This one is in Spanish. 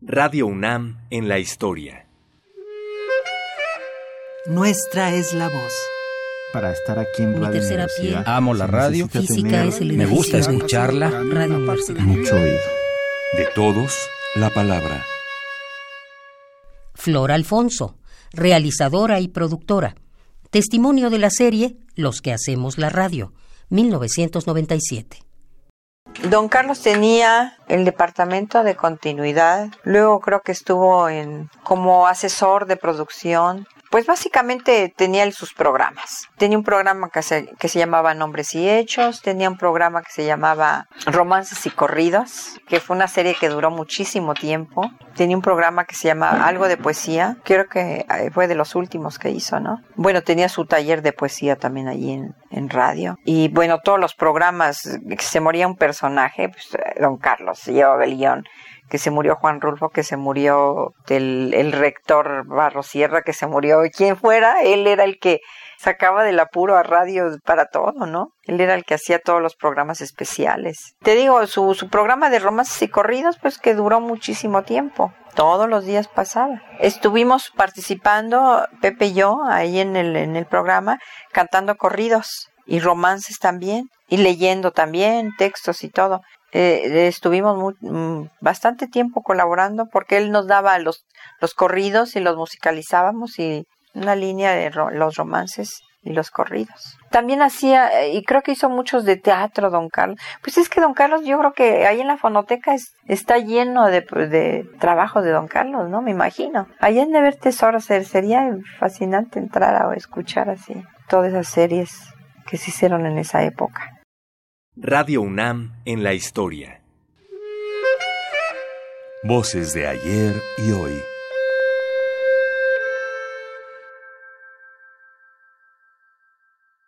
Radio UNAM en la historia. Nuestra es la voz. Para estar aquí en Mi Radio tercera Universidad, piel. Amo la se radio. Física es el Me gusta escucharla. Radio Universidad. mucho oído. De todos, la palabra. Flor Alfonso, realizadora y productora. Testimonio de la serie Los que hacemos la radio, 1997. Don Carlos tenía el departamento de continuidad, luego creo que estuvo en como asesor de producción. Pues básicamente tenía sus programas. Tenía un programa que se, que se llamaba Nombres y Hechos, tenía un programa que se llamaba Romances y Corridos, que fue una serie que duró muchísimo tiempo. Tenía un programa que se llama Algo de Poesía, creo que eh, fue de los últimos que hizo, ¿no? Bueno, tenía su taller de poesía también allí en, en radio. Y bueno, todos los programas, que se moría un personaje, pues, Don Carlos se llevaba el guion que se murió Juan Rulfo, que se murió del, el rector Barro Sierra, que se murió, quien fuera, él era el que sacaba del apuro a radio para todo, ¿no? Él era el que hacía todos los programas especiales. Te digo, su, su programa de romances y corridos, pues que duró muchísimo tiempo. Todos los días pasaba. Estuvimos participando, Pepe y yo, ahí en el, en el programa, cantando corridos y romances también, y leyendo también textos y todo eh, estuvimos muy, mm, bastante tiempo colaborando porque él nos daba los, los corridos y los musicalizábamos y una línea de los romances y los corridos. También hacía, eh, y creo que hizo muchos de teatro, don Carlos. Pues es que don Carlos, yo creo que ahí en la fonoteca es- está lleno de, de trabajos de don Carlos, ¿no? Me imagino. Allá en de ver tesoros, ser- sería fascinante entrar a escuchar así todas esas series que se hicieron en esa época. Radio UNAM en la historia. Voces de ayer y hoy.